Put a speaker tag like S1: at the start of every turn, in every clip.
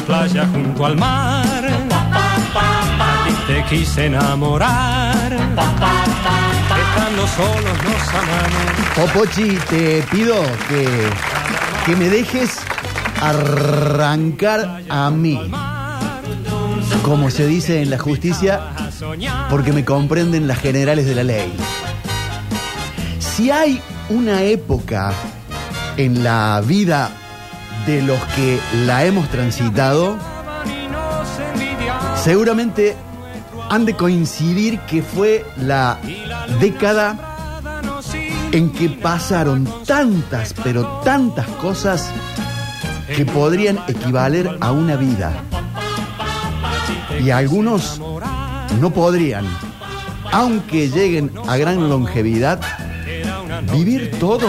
S1: playa junto al mar. Te quise enamorar. Estando solos nos amamos.
S2: Popochi, te pido que, que me dejes arrancar a mí, como se dice en la justicia, porque me comprenden las generales de la ley. Si hay una época en la vida de los que la hemos transitado, seguramente han de coincidir que fue la década en que pasaron tantas, pero tantas cosas que podrían equivaler a una vida. Y algunos no podrían, aunque lleguen a gran longevidad, vivir todo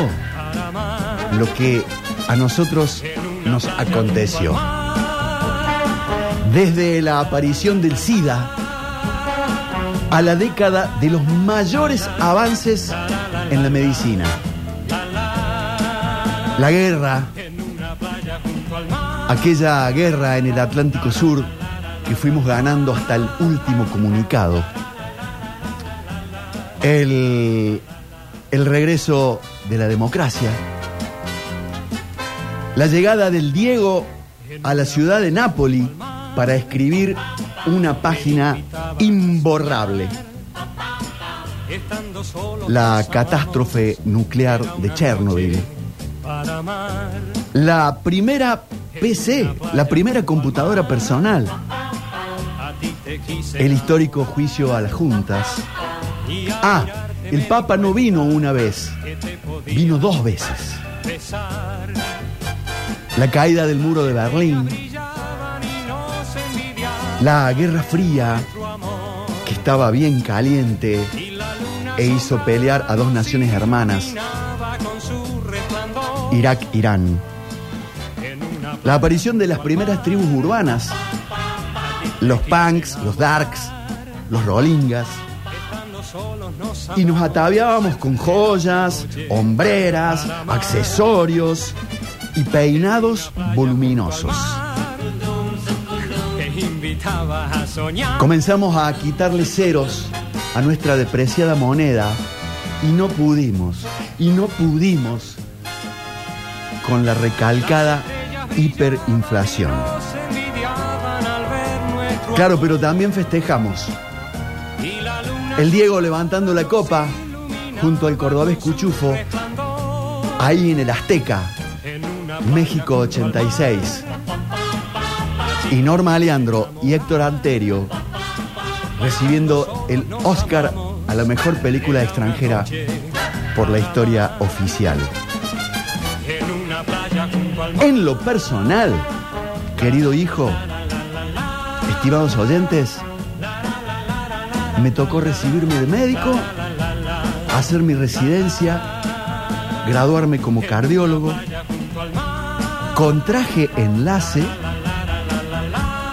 S2: lo que a nosotros nos aconteció. Desde la aparición del SIDA a la década de los mayores avances en la medicina. La guerra, aquella guerra en el Atlántico Sur que fuimos ganando hasta el último comunicado. El, el regreso de la democracia. La llegada del Diego a la ciudad de Nápoli para escribir una página imborrable. La catástrofe nuclear de Chernobyl. La primera PC, la primera computadora personal. El histórico juicio a las juntas. Ah, el Papa no vino una vez, vino dos veces. La caída del muro de Berlín, la Guerra Fría, que estaba bien caliente e hizo pelear a dos naciones hermanas. Irak-Irán. La aparición de las primeras tribus urbanas, los punks, los darks, los
S1: nos
S2: y nos ataviábamos con joyas, hombreras, accesorios y peinados voluminosos. Comenzamos a quitarle ceros a nuestra depreciada moneda y no pudimos, y no pudimos con la recalcada hiperinflación. Claro, pero también festejamos. El Diego levantando la copa junto al cordobés Cuchufo, ahí en el Azteca, México 86. Y Norma Aleandro y Héctor Anterio recibiendo el Oscar a la mejor película extranjera por la historia oficial. en lo personal, querido hijo, estimados oyentes, me tocó recibirme de médico, hacer mi residencia, graduarme como cardiólogo, contraje enlace,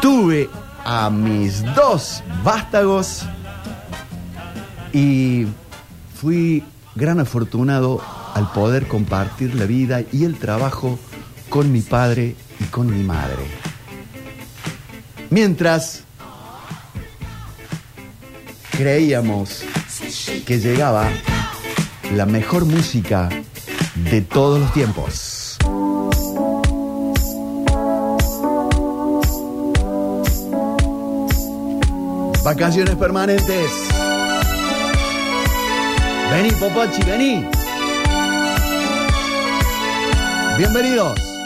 S2: tuve a mis dos vástagos y fui gran afortunado al poder compartir la vida y el trabajo con mi padre y con mi madre. Mientras creíamos que llegaba la mejor música de todos los tiempos. Vacaciones permanentes. Vení, Popochi, vení. Bienvenidos.